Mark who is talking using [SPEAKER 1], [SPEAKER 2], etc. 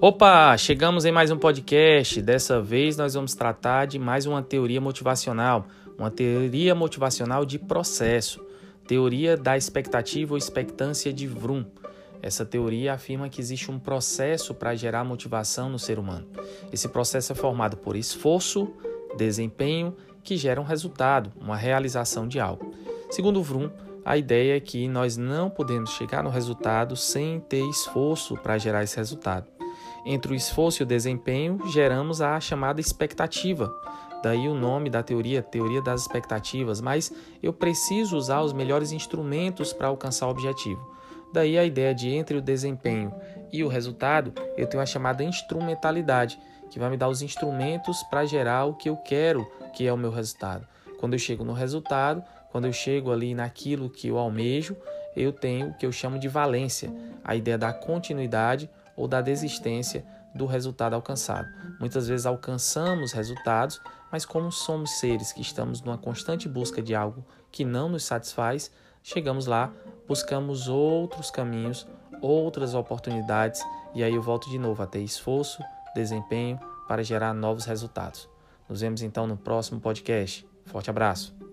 [SPEAKER 1] Opa, chegamos em mais um podcast. Dessa vez nós vamos tratar de mais uma teoria motivacional, uma teoria motivacional de processo, teoria da expectativa ou expectância de Vroom. Essa teoria afirma que existe um processo para gerar motivação no ser humano. Esse processo é formado por esforço, desempenho, que gera um resultado, uma realização de algo. Segundo Vroom, a ideia é que nós não podemos chegar no resultado sem ter esforço para gerar esse resultado. Entre o esforço e o desempenho, geramos a chamada expectativa. Daí o nome da teoria, teoria das expectativas, mas eu preciso usar os melhores instrumentos para alcançar o objetivo. Daí a ideia de entre o desempenho e o resultado, eu tenho a chamada instrumentalidade, que vai me dar os instrumentos para gerar o que eu quero, que é o meu resultado. Quando eu chego no resultado, quando eu chego ali naquilo que eu almejo, eu tenho o que eu chamo de valência, a ideia da continuidade ou da desistência do resultado alcançado. Muitas vezes alcançamos resultados, mas como somos seres que estamos numa constante busca de algo que não nos satisfaz, chegamos lá, buscamos outros caminhos, outras oportunidades e aí eu volto de novo a ter esforço, desempenho para gerar novos resultados. Nos vemos então no próximo podcast. Forte abraço.